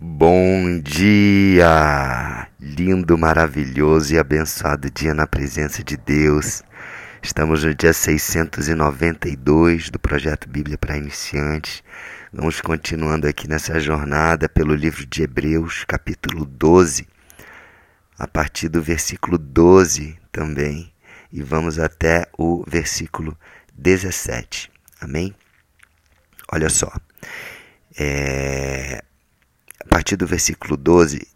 Bom dia! Lindo, maravilhoso e abençoado dia na presença de Deus. Estamos no dia 692 do projeto Bíblia para Iniciantes. Vamos continuando aqui nessa jornada pelo livro de Hebreus, capítulo 12, a partir do versículo 12 também, e vamos até o versículo 17. Amém? Olha só. É, partir do versículo 12,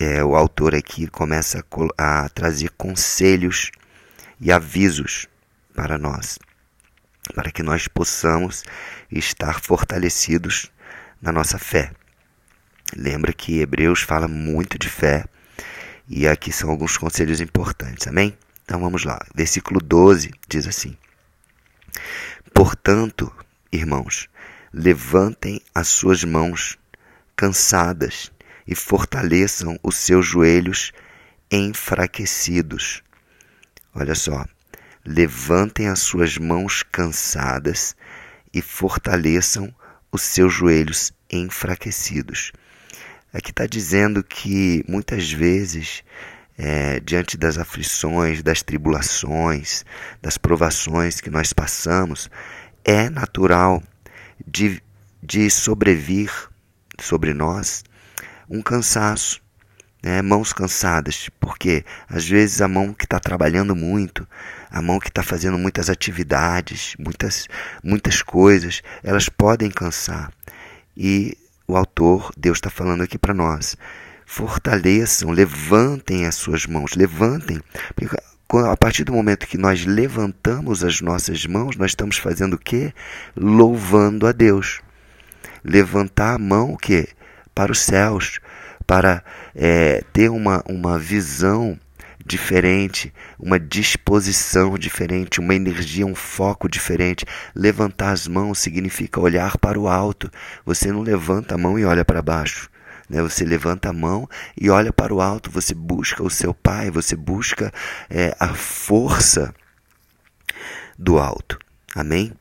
é, o autor aqui começa a, a trazer conselhos e avisos para nós, para que nós possamos estar fortalecidos na nossa fé. Lembra que Hebreus fala muito de fé e aqui são alguns conselhos importantes, amém? Então vamos lá. Versículo 12 diz assim: Portanto, irmãos, levantem as suas mãos cansadas e fortaleçam os seus joelhos enfraquecidos. Olha só, levantem as suas mãos cansadas e fortaleçam os seus joelhos enfraquecidos. Aqui está dizendo que muitas vezes, é, diante das aflições, das tribulações, das provações que nós passamos, é natural de, de sobrevir sobre nós um cansaço, né? mãos cansadas, porque às vezes a mão que está trabalhando muito, a mão que está fazendo muitas atividades, muitas, muitas coisas, elas podem cansar. E o autor, Deus está falando aqui para nós, fortaleçam, levantem as suas mãos, levantem, a partir do momento que nós levantamos as nossas mãos, nós estamos fazendo o quê? Louvando a Deus levantar a mão o quê? para os céus, para é, ter uma, uma visão diferente, uma disposição diferente, uma energia, um foco diferente. Levantar as mãos significa olhar para o alto. Você não levanta a mão e olha para baixo. Né? Você levanta a mão e olha para o alto. Você busca o seu Pai, você busca é, a força do alto. Amém?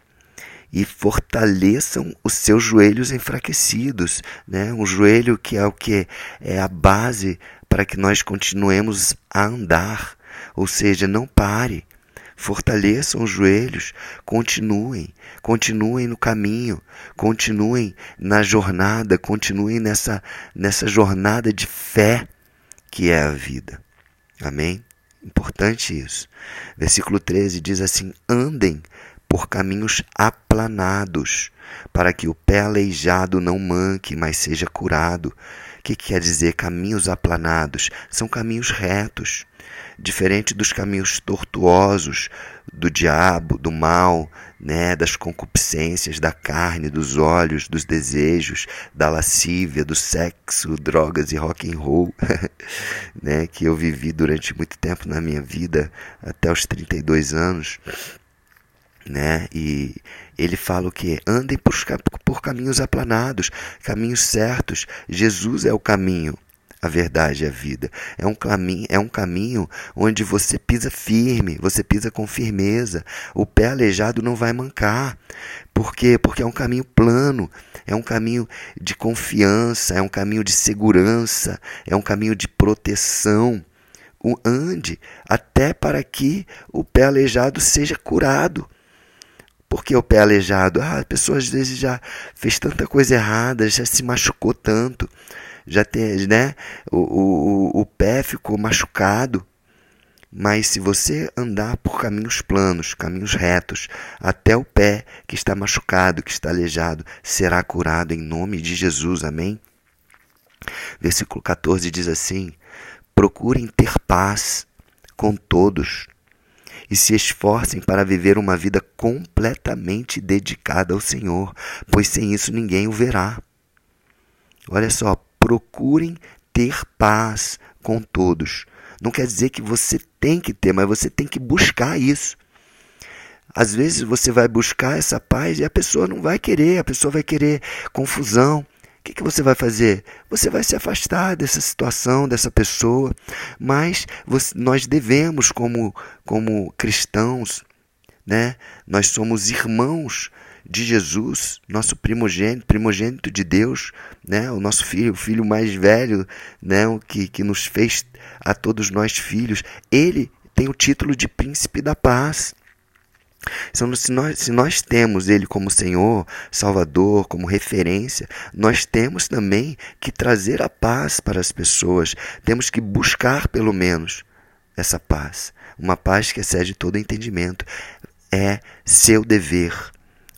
E fortaleçam os seus joelhos enfraquecidos, né? Um joelho que é o que é a base para que nós continuemos a andar, ou seja, não pare. Fortaleçam os joelhos, continuem, continuem no caminho, continuem na jornada, continuem nessa nessa jornada de fé que é a vida. Amém? Importante isso. Versículo 13 diz assim: andem por caminhos aplanados, para que o pé aleijado não manque, mas seja curado. O que quer dizer caminhos aplanados? São caminhos retos, diferente dos caminhos tortuosos do diabo, do mal, né, das concupiscências da carne, dos olhos, dos desejos, da lascívia, do sexo, drogas e rock and roll, né, que eu vivi durante muito tempo na minha vida, até os 32 anos né? E ele fala o que? Andem por, por caminhos aplanados, caminhos certos. Jesus é o caminho, a verdade e a vida. É um caminho, é um caminho onde você pisa firme, você pisa com firmeza. O pé aleijado não vai mancar. Por quê? Porque é um caminho plano, é um caminho de confiança, é um caminho de segurança, é um caminho de proteção. O ande até para que o pé aleijado seja curado. Por que o pé aleijado? Ah, a pessoa às vezes já fez tanta coisa errada, já se machucou tanto, já tem, né? O, o, o pé ficou machucado. Mas se você andar por caminhos planos, caminhos retos, até o pé que está machucado, que está aleijado, será curado em nome de Jesus. Amém? Versículo 14 diz assim: Procurem ter paz com todos e se esforcem para viver uma vida completamente dedicada ao Senhor, pois sem isso ninguém o verá. Olha só, procurem ter paz com todos. Não quer dizer que você tem que ter, mas você tem que buscar isso. Às vezes você vai buscar essa paz e a pessoa não vai querer, a pessoa vai querer confusão, que, que você vai fazer? Você vai se afastar dessa situação, dessa pessoa, mas você, nós devemos, como, como cristãos, né? nós somos irmãos de Jesus, nosso primogênito, primogênito de Deus, né? o nosso filho, o filho mais velho, né? o que, que nos fez a todos nós filhos, ele tem o título de príncipe da paz. Então, se nós, se nós temos Ele como Senhor, Salvador, como referência, nós temos também que trazer a paz para as pessoas. Temos que buscar, pelo menos, essa paz. Uma paz que excede todo entendimento. É seu dever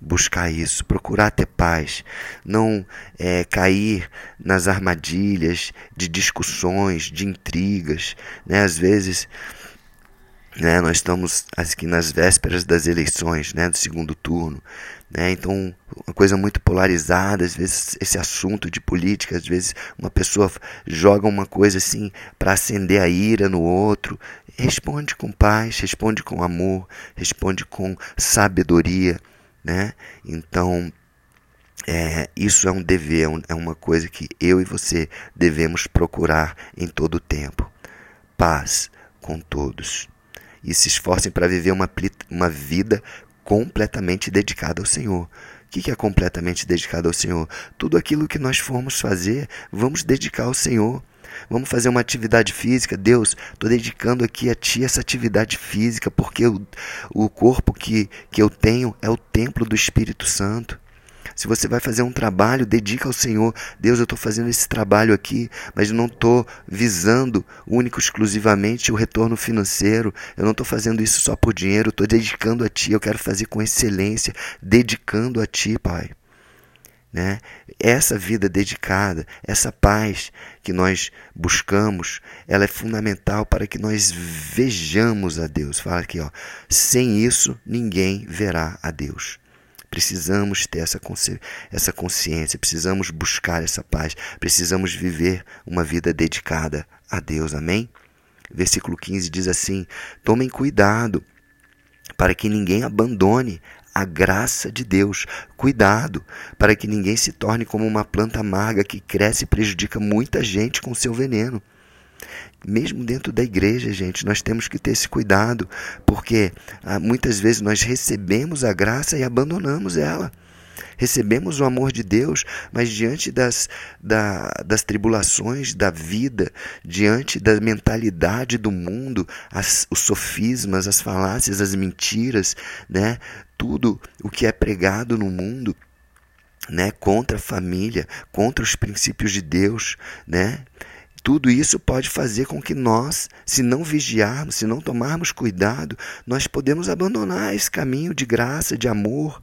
buscar isso, procurar ter paz, não é, cair nas armadilhas de discussões, de intrigas. Né? Às vezes né? Nós estamos aqui nas vésperas das eleições, né? do segundo turno. Né? Então, uma coisa muito polarizada, às vezes esse assunto de política, às vezes uma pessoa joga uma coisa assim para acender a ira no outro. Responde com paz, responde com amor, responde com sabedoria. Né? Então, é, isso é um dever, é, é uma coisa que eu e você devemos procurar em todo o tempo. Paz com todos e se esforcem para viver uma, uma vida completamente dedicada ao Senhor. O que é completamente dedicado ao Senhor? Tudo aquilo que nós formos fazer, vamos dedicar ao Senhor. Vamos fazer uma atividade física. Deus, estou dedicando aqui a Ti essa atividade física, porque o, o corpo que, que eu tenho é o templo do Espírito Santo. Se você vai fazer um trabalho, dedica ao Senhor. Deus, eu estou fazendo esse trabalho aqui, mas não estou visando único exclusivamente o retorno financeiro. Eu não estou fazendo isso só por dinheiro. Estou dedicando a Ti. Eu quero fazer com excelência, dedicando a Ti, Pai. Né? Essa vida dedicada, essa paz que nós buscamos, ela é fundamental para que nós vejamos a Deus. Fala aqui, ó, sem isso ninguém verá a Deus. Precisamos ter essa, consci essa consciência, precisamos buscar essa paz, precisamos viver uma vida dedicada a Deus. Amém? Versículo 15 diz assim: Tomem cuidado para que ninguém abandone a graça de Deus. Cuidado para que ninguém se torne como uma planta amarga que cresce e prejudica muita gente com seu veneno. Mesmo dentro da igreja, gente, nós temos que ter esse cuidado, porque ah, muitas vezes nós recebemos a graça e abandonamos ela. Recebemos o amor de Deus, mas diante das, da, das tribulações da vida, diante da mentalidade do mundo, as, os sofismas, as falácias, as mentiras, né? tudo o que é pregado no mundo, né, contra a família, contra os princípios de Deus, né? Tudo isso pode fazer com que nós, se não vigiarmos, se não tomarmos cuidado, nós podemos abandonar esse caminho de graça, de amor,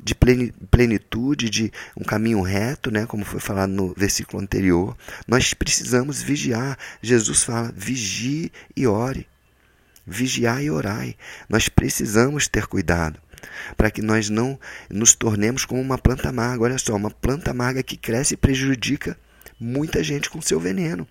de plenitude, de um caminho reto, né, como foi falado no versículo anterior. Nós precisamos vigiar. Jesus fala: vigie e ore. Vigiar e orai. Nós precisamos ter cuidado para que nós não nos tornemos como uma planta amarga. Olha só, uma planta amarga que cresce e prejudica muita gente com seu veneno.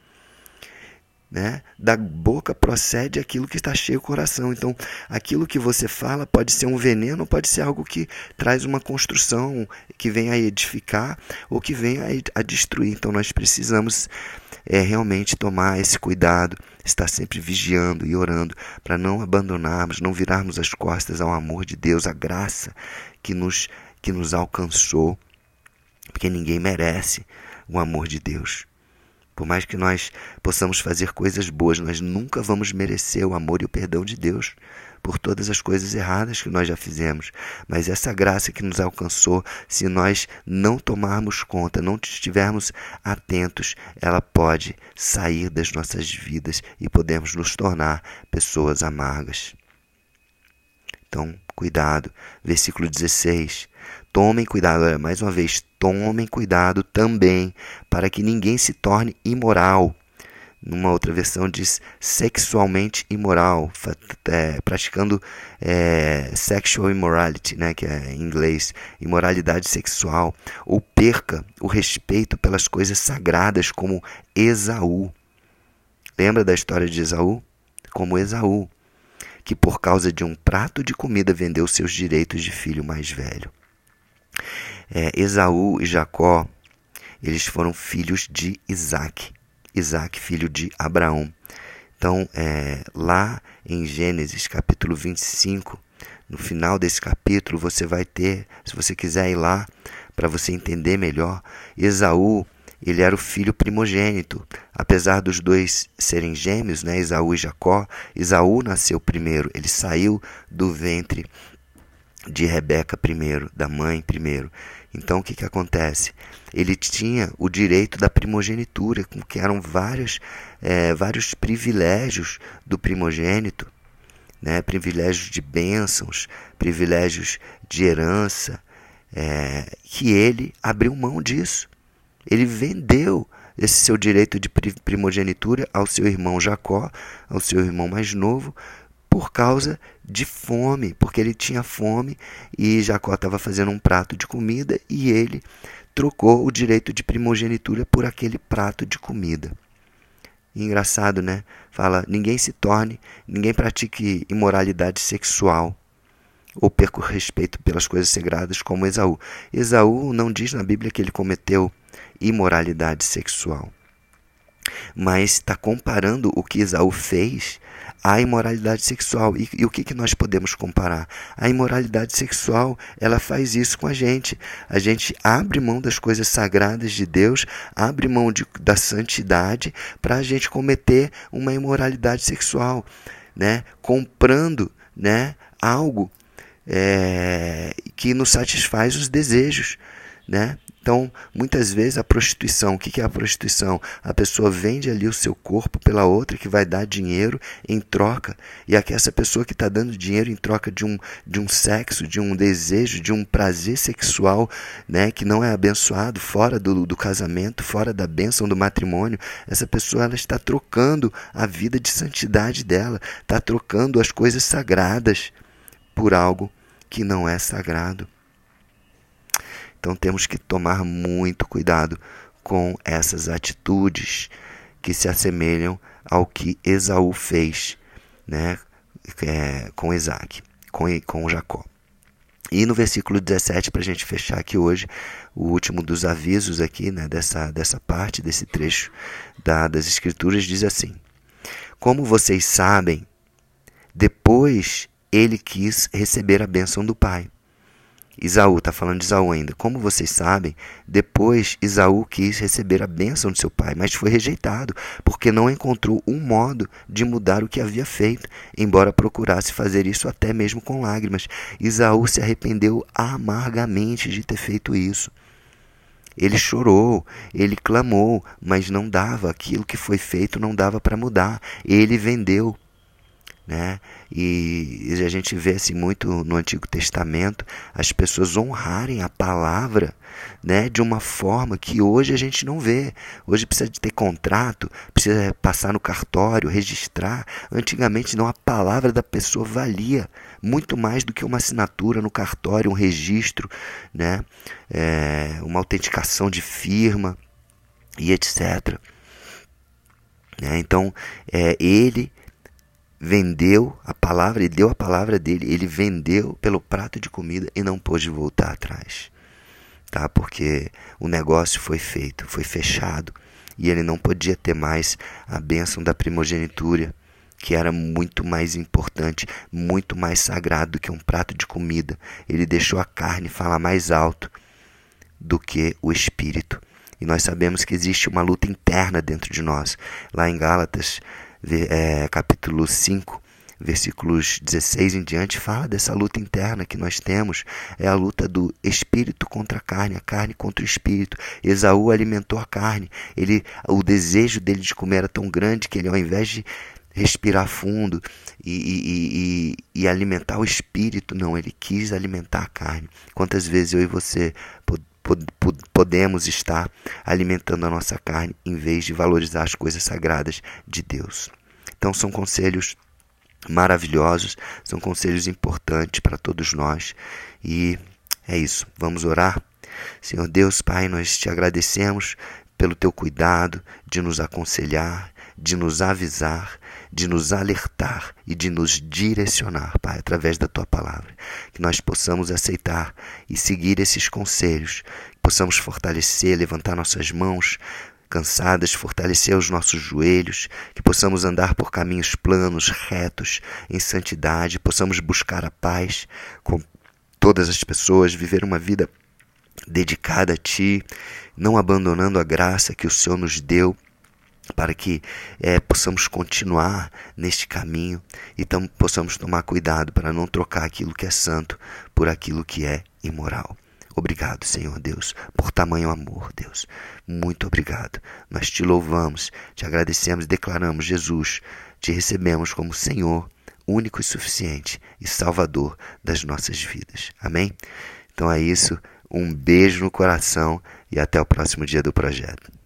Né? Da boca procede aquilo que está cheio o coração. Então, aquilo que você fala pode ser um veneno, pode ser algo que traz uma construção, que vem a edificar ou que vem a, destruir. Então, nós precisamos é, realmente tomar esse cuidado, estar sempre vigiando e orando para não abandonarmos, não virarmos as costas ao amor de Deus, à graça que nos, que nos alcançou, porque ninguém merece o amor de Deus. Por mais que nós possamos fazer coisas boas, nós nunca vamos merecer o amor e o perdão de Deus por todas as coisas erradas que nós já fizemos. Mas essa graça que nos alcançou, se nós não tomarmos conta, não estivermos atentos, ela pode sair das nossas vidas e podemos nos tornar pessoas amargas. Então, cuidado. Versículo 16. Tomem cuidado, mais uma vez, tomem cuidado também para que ninguém se torne imoral. Numa outra versão diz sexualmente imoral, é, praticando é, sexual immorality, né, que é em inglês, imoralidade sexual, ou perca o respeito pelas coisas sagradas, como Esaú. Lembra da história de Esaú? Como Esaú, que por causa de um prato de comida vendeu seus direitos de filho mais velho. É, Esaú e Jacó, eles foram filhos de Isaac. Isaac, filho de Abraão. Então, é, lá em Gênesis capítulo 25, No final desse capítulo você vai ter, se você quiser ir lá para você entender melhor, Esaú, ele era o filho primogênito. Apesar dos dois serem gêmeos, né, Esaú e Jacó, Esaú nasceu primeiro, ele saiu do ventre de Rebeca primeiro, da mãe primeiro. Então o que, que acontece? Ele tinha o direito da primogenitura, que eram vários, é, vários privilégios do primogênito, né? privilégios de bênçãos, privilégios de herança, é, que ele abriu mão disso. Ele vendeu esse seu direito de primogenitura ao seu irmão Jacó, ao seu irmão mais novo, por causa de fome, porque ele tinha fome e Jacó estava fazendo um prato de comida e ele trocou o direito de primogenitura por aquele prato de comida. engraçado, né? Fala: ninguém se torne, ninguém pratique imoralidade sexual ou perca o respeito pelas coisas sagradas como Esaú. Esaú não diz na Bíblia que ele cometeu imoralidade sexual, mas está comparando o que Esaú fez à imoralidade sexual. E, e o que, que nós podemos comparar? A imoralidade sexual, ela faz isso com a gente. A gente abre mão das coisas sagradas de Deus, abre mão de, da santidade para a gente cometer uma imoralidade sexual, né? comprando né? algo é, que nos satisfaz os desejos. Né? Então, muitas vezes a prostituição, o que é a prostituição? A pessoa vende ali o seu corpo pela outra que vai dar dinheiro em troca. E aqui essa pessoa que está dando dinheiro em troca de um, de um sexo, de um desejo, de um prazer sexual né, que não é abençoado, fora do, do casamento, fora da bênção do matrimônio, essa pessoa ela está trocando a vida de santidade dela, está trocando as coisas sagradas por algo que não é sagrado. Então temos que tomar muito cuidado com essas atitudes que se assemelham ao que Esaú fez né, é, com Isaac, com, com Jacó. E no versículo 17, para a gente fechar aqui hoje, o último dos avisos aqui, né, dessa, dessa parte, desse trecho da, das Escrituras, diz assim: Como vocês sabem, depois ele quis receber a bênção do pai. Isaú, está falando de Isaú ainda. Como vocês sabem, depois Isaú quis receber a bênção de seu pai, mas foi rejeitado, porque não encontrou um modo de mudar o que havia feito, embora procurasse fazer isso até mesmo com lágrimas. Isaú se arrependeu amargamente de ter feito isso. Ele chorou, ele clamou, mas não dava, aquilo que foi feito não dava para mudar. Ele vendeu né? E a gente vê assim muito no Antigo Testamento as pessoas honrarem a palavra, né, de uma forma que hoje a gente não vê. Hoje precisa de ter contrato, precisa passar no cartório, registrar. Antigamente não a palavra da pessoa valia muito mais do que uma assinatura no cartório, um registro, né, é, uma autenticação de firma e etc. Né? Então, é, ele vendeu a palavra, ele deu a palavra dele, ele vendeu pelo prato de comida e não pôde voltar atrás. Tá? Porque o negócio foi feito, foi fechado e ele não podia ter mais a bênção da primogenitura, que era muito mais importante, muito mais sagrado do que um prato de comida. Ele deixou a carne falar mais alto do que o espírito. E nós sabemos que existe uma luta interna dentro de nós. Lá em Gálatas é, capítulo 5, versículos 16 em diante, fala dessa luta interna que nós temos. É a luta do espírito contra a carne, a carne contra o espírito. Esaú alimentou a carne. Ele, o desejo dele de comer era tão grande que ele, ao invés de respirar fundo e, e, e, e alimentar o espírito, não, ele quis alimentar a carne. Quantas vezes eu e você podemos estar alimentando a nossa carne em vez de valorizar as coisas sagradas de Deus. Então são conselhos maravilhosos, são conselhos importantes para todos nós e é isso. Vamos orar. Senhor Deus, Pai, nós te agradecemos pelo teu cuidado de nos aconselhar, de nos avisar, de nos alertar e de nos direcionar, Pai, através da tua palavra. Que nós possamos aceitar e seguir esses conselhos, que possamos fortalecer, levantar nossas mãos cansadas, fortalecer os nossos joelhos, que possamos andar por caminhos planos, retos, em santidade, possamos buscar a paz com todas as pessoas, viver uma vida dedicada a Ti, não abandonando a graça que o Senhor nos deu para que é, possamos continuar neste caminho e tam, possamos tomar cuidado para não trocar aquilo que é santo por aquilo que é imoral. Obrigado, Senhor Deus, por tamanho amor, Deus. Muito obrigado. Nós te louvamos, te agradecemos, declaramos, Jesus, te recebemos como Senhor, único e suficiente e Salvador das nossas vidas. Amém? Então é isso. Um beijo no coração e até o próximo dia do projeto.